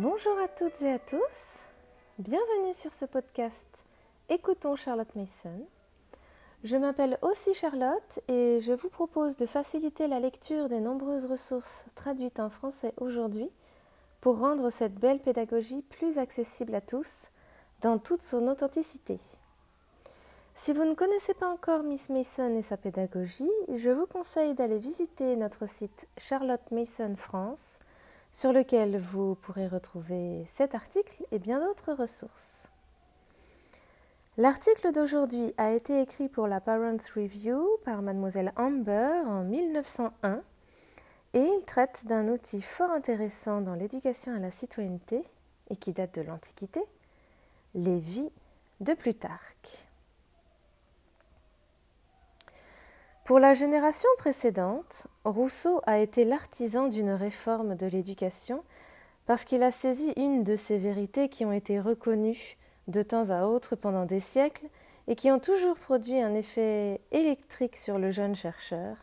Bonjour à toutes et à tous, bienvenue sur ce podcast Écoutons Charlotte Mason. Je m'appelle aussi Charlotte et je vous propose de faciliter la lecture des nombreuses ressources traduites en français aujourd'hui pour rendre cette belle pédagogie plus accessible à tous dans toute son authenticité. Si vous ne connaissez pas encore Miss Mason et sa pédagogie, je vous conseille d'aller visiter notre site Charlotte Mason France sur lequel vous pourrez retrouver cet article et bien d'autres ressources. L'article d'aujourd'hui a été écrit pour la Parents Review par mademoiselle Amber en 1901 et il traite d'un outil fort intéressant dans l'éducation à la citoyenneté et qui date de l'Antiquité, les vies de Plutarque. Pour la génération précédente, Rousseau a été l'artisan d'une réforme de l'éducation parce qu'il a saisi une de ces vérités qui ont été reconnues de temps à autre pendant des siècles et qui ont toujours produit un effet électrique sur le jeune chercheur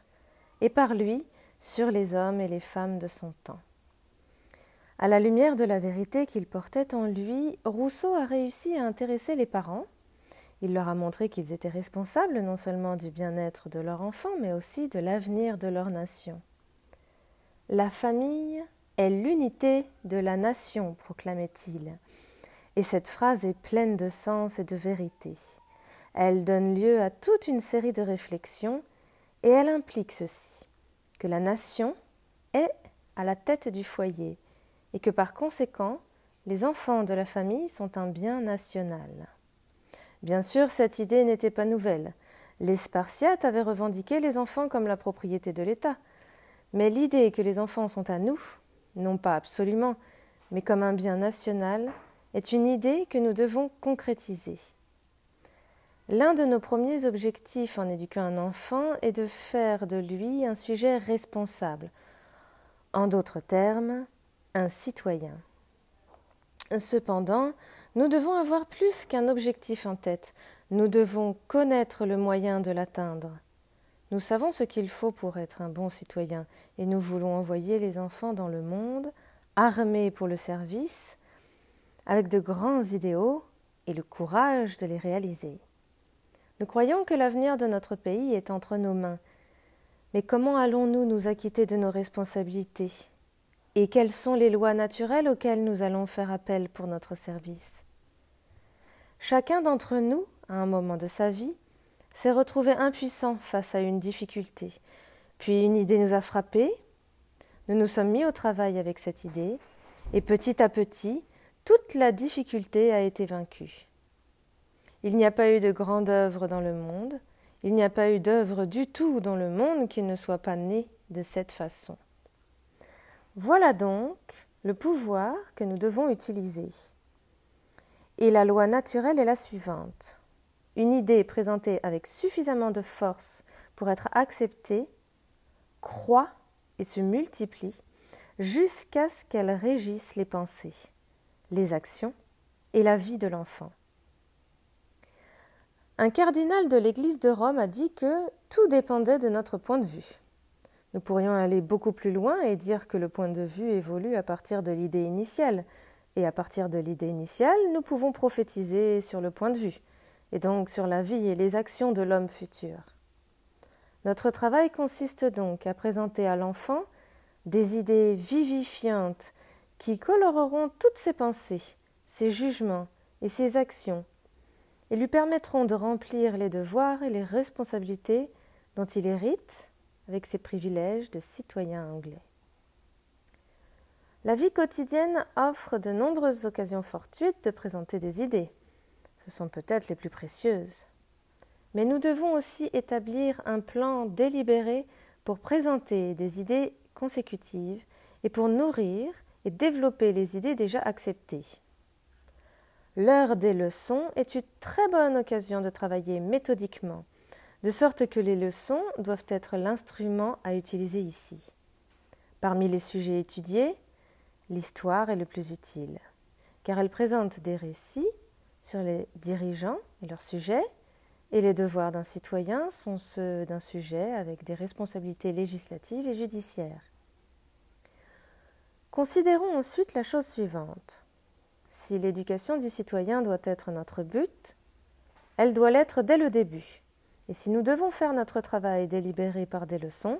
et par lui sur les hommes et les femmes de son temps. À la lumière de la vérité qu'il portait en lui, Rousseau a réussi à intéresser les parents, il leur a montré qu'ils étaient responsables non seulement du bien-être de leur enfant, mais aussi de l'avenir de leur nation. La famille est l'unité de la nation, proclamait-il. Et cette phrase est pleine de sens et de vérité. Elle donne lieu à toute une série de réflexions, et elle implique ceci que la nation est à la tête du foyer, et que par conséquent, les enfants de la famille sont un bien national. Bien sûr, cette idée n'était pas nouvelle. Les Spartiates avaient revendiqué les enfants comme la propriété de l'État. Mais l'idée que les enfants sont à nous, non pas absolument, mais comme un bien national, est une idée que nous devons concrétiser. L'un de nos premiers objectifs en éduquant un enfant est de faire de lui un sujet responsable, en d'autres termes, un citoyen. Cependant, nous devons avoir plus qu'un objectif en tête, nous devons connaître le moyen de l'atteindre. Nous savons ce qu'il faut pour être un bon citoyen, et nous voulons envoyer les enfants dans le monde, armés pour le service, avec de grands idéaux et le courage de les réaliser. Nous croyons que l'avenir de notre pays est entre nos mains, mais comment allons-nous nous acquitter de nos responsabilités? Et quelles sont les lois naturelles auxquelles nous allons faire appel pour notre service? Chacun d'entre nous, à un moment de sa vie, s'est retrouvé impuissant face à une difficulté. Puis une idée nous a frappés, nous nous sommes mis au travail avec cette idée, et petit à petit, toute la difficulté a été vaincue. Il n'y a pas eu de grande œuvre dans le monde, il n'y a pas eu d'œuvre du tout dans le monde qui ne soit pas née de cette façon. Voilà donc le pouvoir que nous devons utiliser. Et la loi naturelle est la suivante. Une idée présentée avec suffisamment de force pour être acceptée croît et se multiplie jusqu'à ce qu'elle régisse les pensées, les actions et la vie de l'enfant. Un cardinal de l'Église de Rome a dit que tout dépendait de notre point de vue. Nous pourrions aller beaucoup plus loin et dire que le point de vue évolue à partir de l'idée initiale, et à partir de l'idée initiale, nous pouvons prophétiser sur le point de vue, et donc sur la vie et les actions de l'homme futur. Notre travail consiste donc à présenter à l'enfant des idées vivifiantes qui coloreront toutes ses pensées, ses jugements et ses actions, et lui permettront de remplir les devoirs et les responsabilités dont il hérite avec ses privilèges de citoyen anglais. La vie quotidienne offre de nombreuses occasions fortuites de présenter des idées. Ce sont peut-être les plus précieuses. Mais nous devons aussi établir un plan délibéré pour présenter des idées consécutives et pour nourrir et développer les idées déjà acceptées. L'heure des leçons est une très bonne occasion de travailler méthodiquement, de sorte que les leçons doivent être l'instrument à utiliser ici. Parmi les sujets étudiés, l'histoire est le plus utile, car elle présente des récits sur les dirigeants et leurs sujets, et les devoirs d'un citoyen sont ceux d'un sujet avec des responsabilités législatives et judiciaires. Considérons ensuite la chose suivante. Si l'éducation du citoyen doit être notre but, elle doit l'être dès le début. Et si nous devons faire notre travail délibéré par des leçons,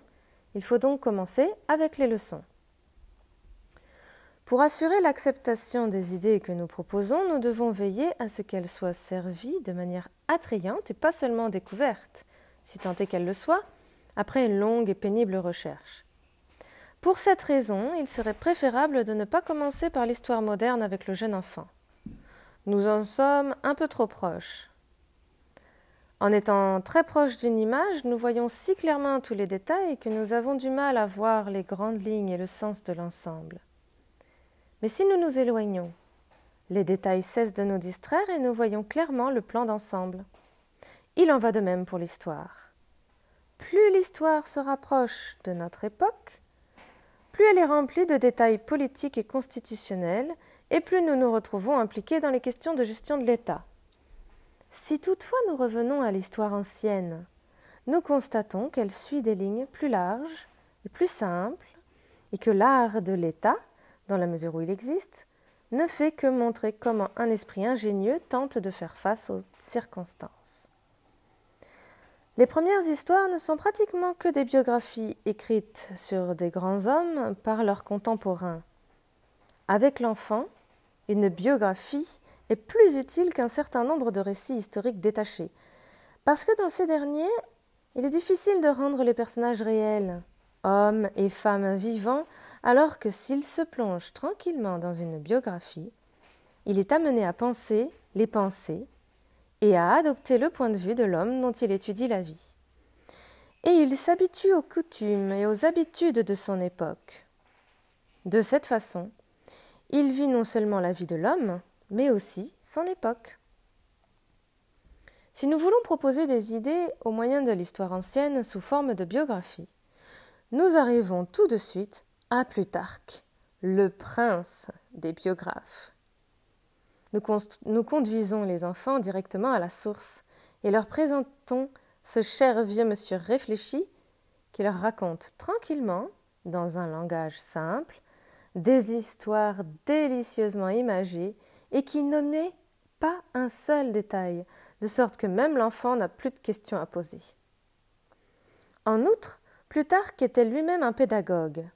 il faut donc commencer avec les leçons. Pour assurer l'acceptation des idées que nous proposons, nous devons veiller à ce qu'elles soient servies de manière attrayante et pas seulement découvertes, si tant est qu'elles le soient, après une longue et pénible recherche. Pour cette raison, il serait préférable de ne pas commencer par l'histoire moderne avec le jeune enfant. Nous en sommes un peu trop proches. En étant très proches d'une image, nous voyons si clairement tous les détails que nous avons du mal à voir les grandes lignes et le sens de l'ensemble. Mais si nous nous éloignons, les détails cessent de nous distraire et nous voyons clairement le plan d'ensemble. Il en va de même pour l'histoire. Plus l'histoire se rapproche de notre époque, plus elle est remplie de détails politiques et constitutionnels, et plus nous nous retrouvons impliqués dans les questions de gestion de l'État. Si toutefois nous revenons à l'histoire ancienne, nous constatons qu'elle suit des lignes plus larges et plus simples, et que l'art de l'État dans la mesure où il existe, ne fait que montrer comment un esprit ingénieux tente de faire face aux circonstances. Les premières histoires ne sont pratiquement que des biographies écrites sur des grands hommes par leurs contemporains. Avec l'enfant, une biographie est plus utile qu'un certain nombre de récits historiques détachés, parce que dans ces derniers, il est difficile de rendre les personnages réels, hommes et femmes vivants, alors que s'il se plonge tranquillement dans une biographie, il est amené à penser les pensées et à adopter le point de vue de l'homme dont il étudie la vie. Et il s'habitue aux coutumes et aux habitudes de son époque. De cette façon, il vit non seulement la vie de l'homme, mais aussi son époque. Si nous voulons proposer des idées au moyen de l'histoire ancienne sous forme de biographie, nous arrivons tout de suite à Plutarque, le prince des biographes. Nous, conduisons les enfants directement à la source et leur présentons ce cher vieux monsieur réfléchi qui leur raconte tranquillement, dans un langage simple, des histoires délicieusement imagées et qui met pas un seul détail, de sorte que même l'enfant n'a plus de questions à poser. En outre, Plutarque était lui-même un pédagogue.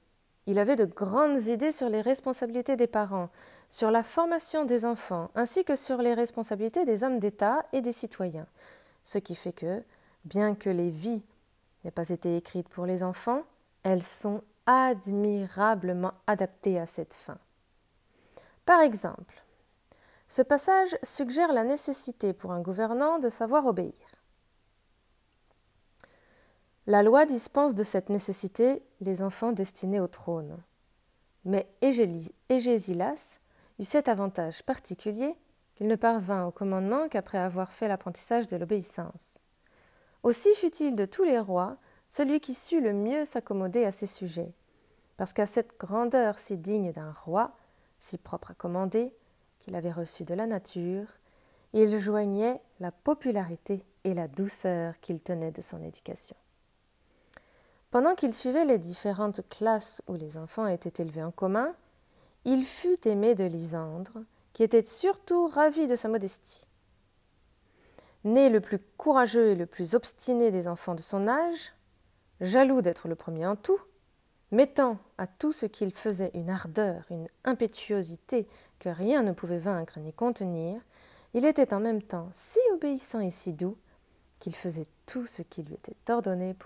Il avait de grandes idées sur les responsabilités des parents, sur la formation des enfants, ainsi que sur les responsabilités des hommes d'État et des citoyens. Ce qui fait que, bien que les vies n'aient pas été écrites pour les enfants, elles sont admirablement adaptées à cette fin. Par exemple, ce passage suggère la nécessité pour un gouvernant de savoir obéir. La loi dispense de cette nécessité les enfants destinés au trône. Mais Égésilas eut cet avantage particulier qu'il ne parvint au commandement qu'après avoir fait l'apprentissage de l'obéissance. Aussi fut-il de tous les rois celui qui sut le mieux s'accommoder à ses sujets, parce qu'à cette grandeur si digne d'un roi, si propre à commander, qu'il avait reçue de la nature, il joignait la popularité et la douceur qu'il tenait de son éducation. Pendant qu'il suivait les différentes classes où les enfants étaient élevés en commun, il fut aimé de Lysandre, qui était surtout ravi de sa modestie. Né le plus courageux et le plus obstiné des enfants de son âge, jaloux d'être le premier en tout, mettant à tout ce qu'il faisait une ardeur, une impétuosité que rien ne pouvait vaincre ni contenir, il était en même temps si obéissant et si doux qu'il faisait tout ce qui lui était ordonné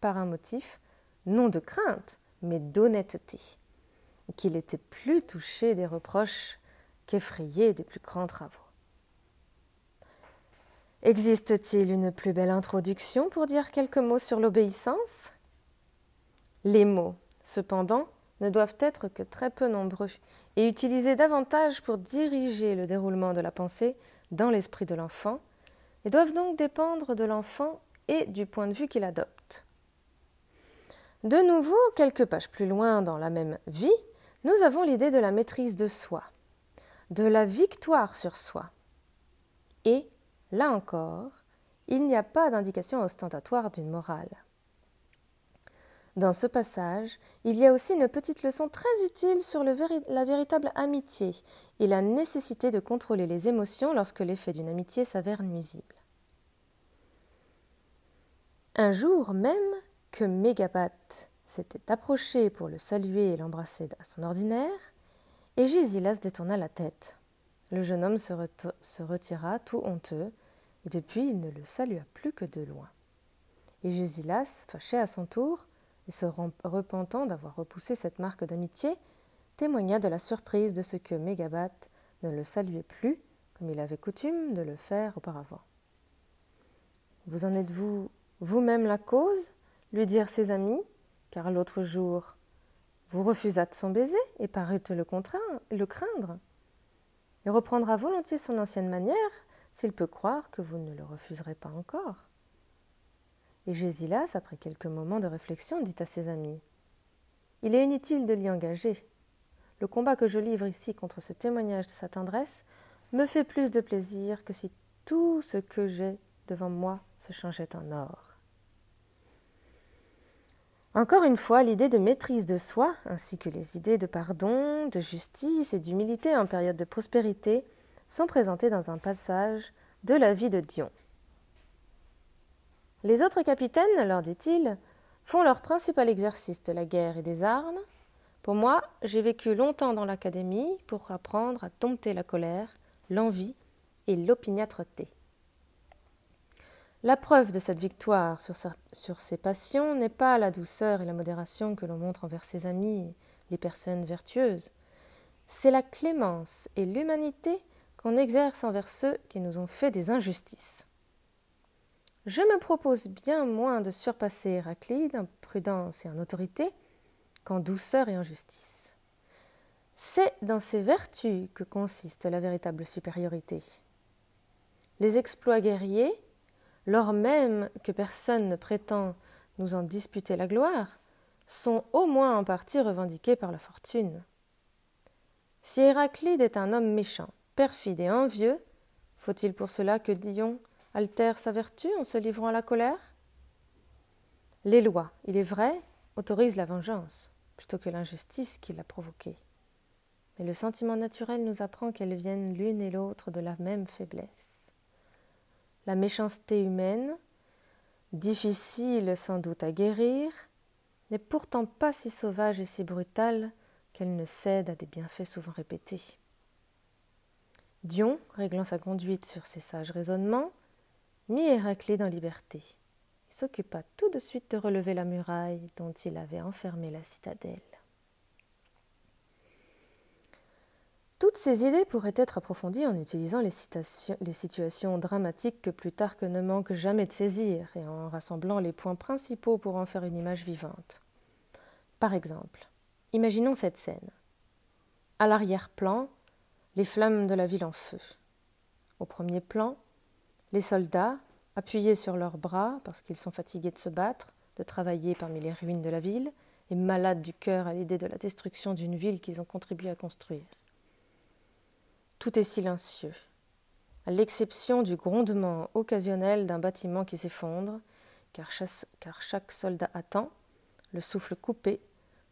par un motif, non de crainte, mais d'honnêteté, qu'il était plus touché des reproches qu'effrayé des plus grands travaux. Existe-t-il une plus belle introduction pour dire quelques mots sur l'obéissance? Les mots, cependant, ne doivent être que très peu nombreux et utilisés davantage pour diriger le déroulement de la pensée dans l'esprit de l'enfant et doivent donc dépendre de l'enfant et du point de vue qu'il adopte. De nouveau, quelques pages plus loin dans la même vie, nous avons l'idée de la maîtrise de soi, de la victoire sur soi. Et, là encore, il n'y a pas d'indication ostentatoire d'une morale. Dans ce passage, il y a aussi une petite leçon très utile sur la véritable amitié et la nécessité de contrôler les émotions lorsque l'effet d'une amitié s'avère nuisible. Un jour même que Mégabat s'était approché pour le saluer et l'embrasser à son ordinaire, et Gésilas détourna la tête. Le jeune homme se, retira tout honteux, et depuis il ne le salua plus que de loin. Et Gésilas, fâché à son tour, et se repentant d'avoir repoussé cette marque d'amitié, témoigna de la surprise de ce que Mégabat ne le saluait plus comme il avait coutume de le faire auparavant. Vous en êtes-vous vous-même la cause? Lui dirent ses amis, car l'autre jour vous refusâtes son baiser et parûtes le, le craindre. Il reprendra volontiers son ancienne manière s'il peut croire que vous ne le refuserez pas encore. Et Gésilas, après quelques moments de réflexion, dit à ses amis Il est inutile de l'y engager. Le combat que je livre ici contre ce témoignage de sa tendresse me fait plus de plaisir que si tout ce que j'ai devant moi se changeait en or. Encore une fois, l'idée de maîtrise de soi, ainsi que les idées de pardon, de justice et d'humilité en période de prospérité, sont présentées dans un passage de la vie de Dion. Les autres capitaines, leur dit-il, font leur principal exercice de la guerre et des armes. Pour moi, j'ai vécu longtemps dans l'académie pour apprendre à dompter la colère, l'envie et l'opiniâtreté. La preuve de cette victoire sur, ses passions n'est pas la douceur et la modération que l'on montre envers ses amis, les personnes vertueuses. C'est la clémence et l'humanité qu'on exerce envers ceux qui nous ont fait des injustices. Je me propose bien moins de surpasser Héraclide en prudence et en autorité qu'en douceur et en justice. C'est dans ces vertus que consiste la véritable supériorité. Les exploits guerriers, lors même que personne ne prétend nous en disputer la gloire, sont au moins en partie revendiqués par la fortune. Si Héraclide est un homme méchant, perfide et envieux, faut-il pour cela que Dion altère sa vertu en se livrant à la colère? Les lois, il est vrai, autorisent la vengeance plutôt que l'injustice qui l'a provoquée. Mais le sentiment naturel nous apprend qu'elles viennent l'une et l'autre de la même faiblesse. La méchanceté humaine, difficile sans doute à guérir, n'est pourtant pas si sauvage et si brutale qu'elle ne cède à des bienfaits souvent répétés. Dion, réglant sa conduite sur ses sages raisonnements, mit Héraclide en liberté et s'occupa tout de suite de relever la muraille dont il avait enfermé la citadelle. Toutes ces idées pourraient être approfondies en utilisant les, les, situations dramatiques que Plutarque ne manque jamais de saisir et en rassemblant les points principaux pour en faire une image vivante. Par exemple, imaginons cette scène. À l'arrière-plan, les flammes de la ville en feu. Au premier plan, les soldats, appuyés sur leurs bras parce qu'ils sont fatigués de se battre, de travailler parmi les ruines de la ville, et malades du cœur à l'idée de la destruction d'une ville qu'ils ont contribué à construire. Tout est silencieux, à l'exception du grondement occasionnel d'un bâtiment qui s'effondre, car, car chaque soldat attend, le souffle coupé,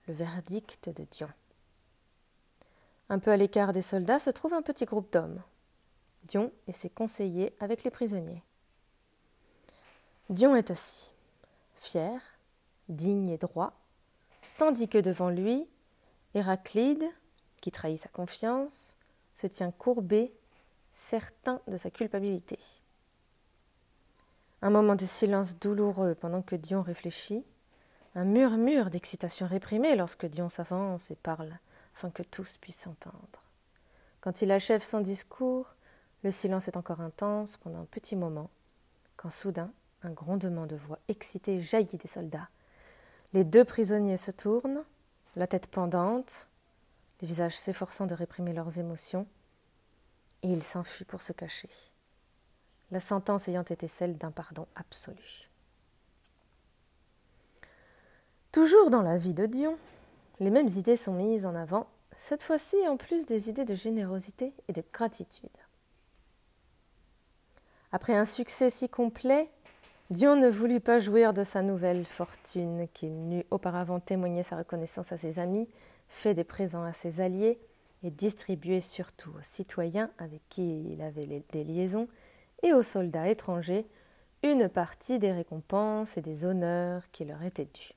le verdict de Dion. Un peu à l'écart des soldats se trouve un petit groupe d'hommes. Dion et ses conseillers avec les prisonniers. Dion est assis, fier, digne et droit, tandis que devant lui, Héraclide, qui trahit sa confiance, se tient courbé, certain de sa culpabilité. Un moment de silence douloureux pendant que Dion réfléchit, un murmure d'excitation réprimée lorsque Dion s'avance et parle, afin que tous puissent entendre. Quand il achève son discours, le silence est encore intense pendant un petit moment, quand soudain un grondement de voix excitée jaillit des soldats. Les deux prisonniers se tournent, la tête pendante, les visages s'efforçant de réprimer leurs émotions, et ils s'enfuient pour se cacher, la sentence ayant été celle d'un pardon absolu. Toujours dans la vie de Dion, les mêmes idées sont mises en avant, cette fois-ci en plus des idées de générosité et de gratitude. Après un succès si complet, Dion ne voulut pas jouir de sa nouvelle fortune, qu'il n'eût auparavant témoigné sa reconnaissance à ses amis, fait des présents à ses alliés, et distribué surtout aux citoyens avec qui il avait des liaisons, et aux soldats étrangers, une partie des récompenses et des honneurs qui leur étaient dus.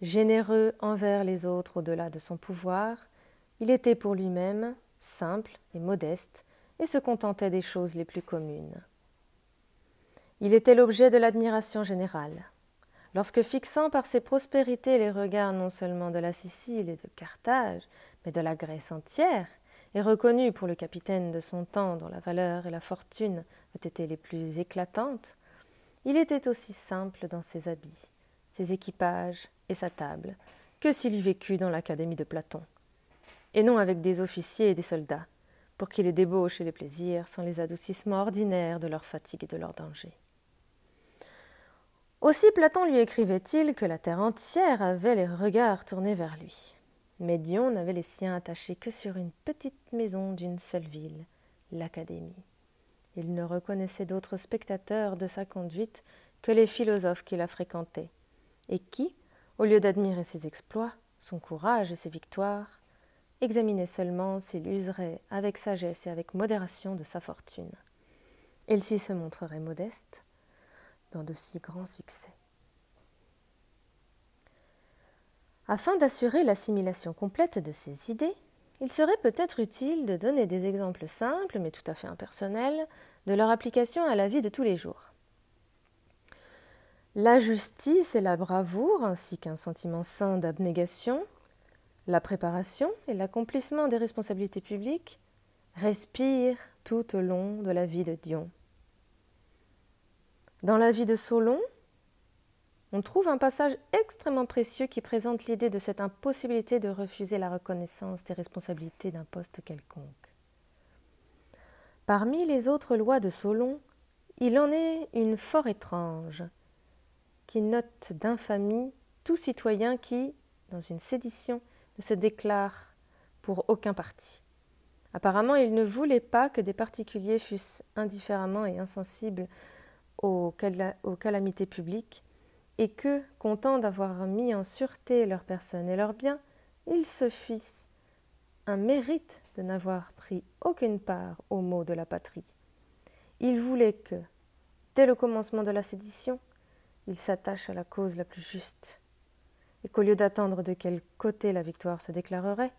Généreux envers les autres au-delà de son pouvoir, il était pour lui-même simple et modeste, et se contentait des choses les plus communes. Il était l'objet de l'admiration générale. Lorsque fixant par ses prospérités les regards non seulement de la Sicile et de Carthage, mais de la Grèce entière, et reconnu pour le capitaine de son temps dont la valeur et la fortune avaient été les plus éclatantes, il était aussi simple dans ses habits, ses équipages et sa table, que s'il eût vécu dans l'académie de Platon, et non avec des officiers et des soldats, pour qui les débauches et les plaisirs sont les adoucissements ordinaires de leur fatigue et de leur danger. Aussi Platon lui écrivait-il que la terre entière avait les regards tournés vers lui. Mais Dion n'avait les siens attachés que sur une petite maison d'une seule ville, l'Académie. Il ne reconnaissait d'autres spectateurs de sa conduite que les philosophes qui la fréquentaient, et qui, au lieu d'admirer ses exploits, son courage et ses victoires, examinaient seulement s'il userait avec sagesse et avec modération de sa fortune. Il s'y se montrerait modeste, dans de si grands succès. Afin d'assurer l'assimilation complète de ces idées, il serait peut-être utile de donner des exemples simples, mais tout à fait impersonnels, de leur application à la vie de tous les jours. La justice et la bravoure, ainsi qu'un sentiment sain d'abnégation, la préparation et l'accomplissement des responsabilités publiques, respirent tout au long de la vie de Dion. Dans la vie de Solon, on trouve un passage extrêmement précieux qui présente l'idée de cette impossibilité de refuser la reconnaissance des responsabilités d'un poste quelconque. Parmi les autres lois de Solon, il en est une fort étrange, qui note d'infamie tout citoyen qui, dans une sédition, ne se déclare pour aucun parti. Apparemment, il ne voulait pas que des particuliers fussent indifféremment et insensibles aux, calamités publiques, et que, contents d'avoir mis en sûreté leurs personnes et leurs biens, ils se fissent un mérite de n'avoir pris aucune part aux maux de la patrie. Ils voulaient que, dès le commencement de la sédition, ils s'attachent à la cause la plus juste, et qu'au lieu d'attendre de quel côté la victoire se déclarerait,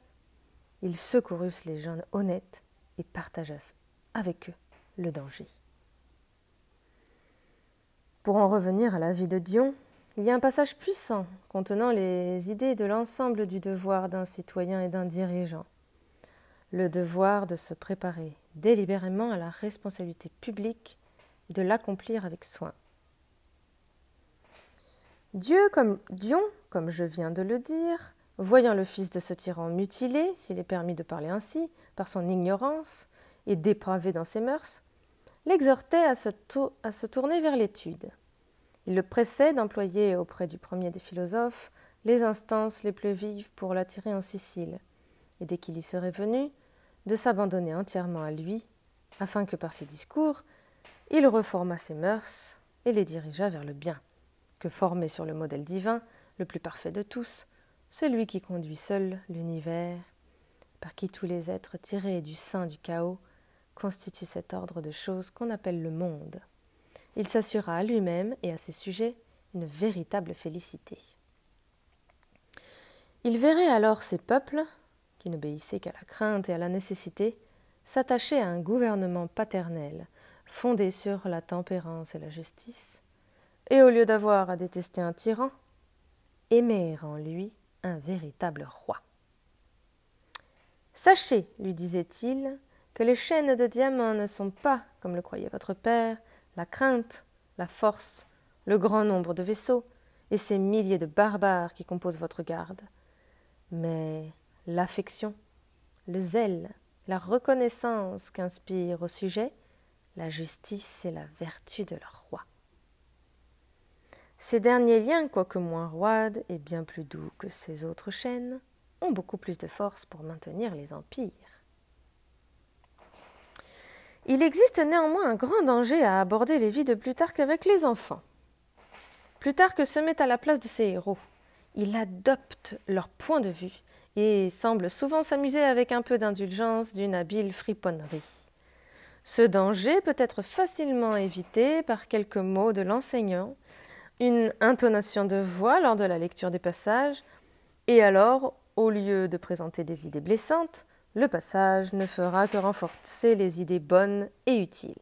ils secourussent les gens honnêtes et partageassent avec eux le danger. Pour en revenir à la vie de Dion, il y a un passage puissant contenant les idées de l'ensemble du devoir d'un citoyen et d'un dirigeant. Le devoir de se préparer délibérément à la responsabilité publique et de l'accomplir avec soin. Dieu, comme Dion, comme je viens de le dire, voyant le fils de ce tyran mutilé, s'il est permis de parler ainsi, par son ignorance et dépravé dans ses mœurs, l'exhortait à, se tourner vers l'étude. Il le pressait d'employer auprès du premier des philosophes les instances les plus vives pour l'attirer en Sicile, et dès qu'il y serait venu, de s'abandonner entièrement à lui, afin que par ses discours, il reformât ses mœurs et les dirigeât vers le bien, que formé sur le modèle divin, le plus parfait de tous, celui qui conduit seul l'univers, par qui tous les êtres tirés du sein du chaos constitue cet ordre de choses qu'on appelle le monde. Il s'assura à lui-même et à ses sujets une véritable félicité. Il verrait alors ces peuples, qui n'obéissaient qu'à la crainte et à la nécessité, s'attacher à un gouvernement paternel, fondé sur la tempérance et la justice, et au lieu d'avoir à détester un tyran, aimer en lui un véritable roi. Sachez, lui disait-il, que les chaînes de diamants ne sont pas, comme le croyait votre père, la crainte, la force, le grand nombre de vaisseaux et ces milliers de barbares qui composent votre garde, mais l'affection, le zèle, la reconnaissance qu'inspire au sujet la justice et la vertu de leur roi. Ces derniers liens, quoique moins roides et bien plus doux que ces autres chaînes, ont beaucoup plus de force pour maintenir les empires. Il existe néanmoins un grand danger à aborder les vies de Plutarque avec les enfants. Plutarque se met à la place de ses héros. Il adopte leur point de vue et semble souvent s'amuser avec un peu d'indulgence d'une habile friponnerie. Ce danger peut être facilement évité par quelques mots de l'enseignant, une intonation de voix lors de la lecture des passages, et alors, au lieu de présenter des idées blessantes, le passage ne fera que renforcer les idées bonnes et utiles.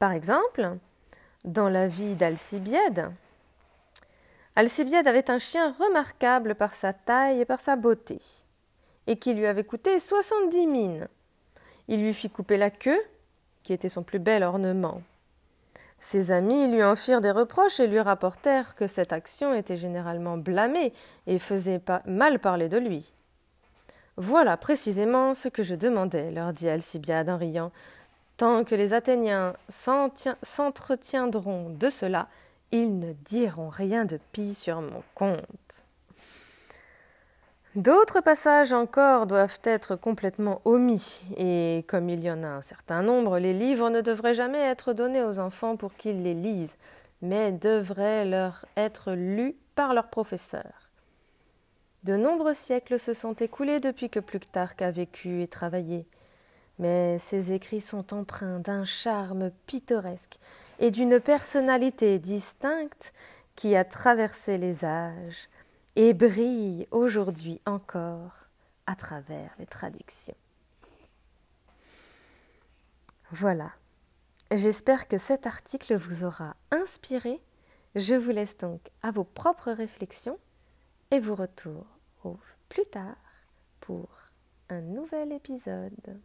Par exemple, dans la vie d'Alcibiade, Alcibiade avait un chien remarquable par sa taille et par sa beauté, et qui lui avait coûté soixante-dix mines. Il lui fit couper la queue, qui était son plus bel ornement. Ses amis lui en firent des reproches et lui rapportèrent que cette action était généralement blâmée et faisait mal parler de lui. Voilà précisément ce que je demandais, leur dit Alcibiade en riant. Tant que les Athéniens s'entretiendront de cela, ils ne diront rien de pis sur mon compte. D'autres passages encore doivent être complètement omis, et comme il y en a un certain nombre, les livres ne devraient jamais être donnés aux enfants pour qu'ils les lisent, mais devraient leur être lus par leurs professeurs. De nombreux siècles se sont écoulés depuis que Plutarque a vécu et travaillé. Mais ses écrits sont empreints d'un charme pittoresque et d'une personnalité distincte qui a traversé les âges et brille aujourd'hui encore à travers les traductions. Voilà. J'espère que cet article vous aura inspiré. Je vous laisse donc à vos propres réflexions et vous plus tard pour un nouvel épisode.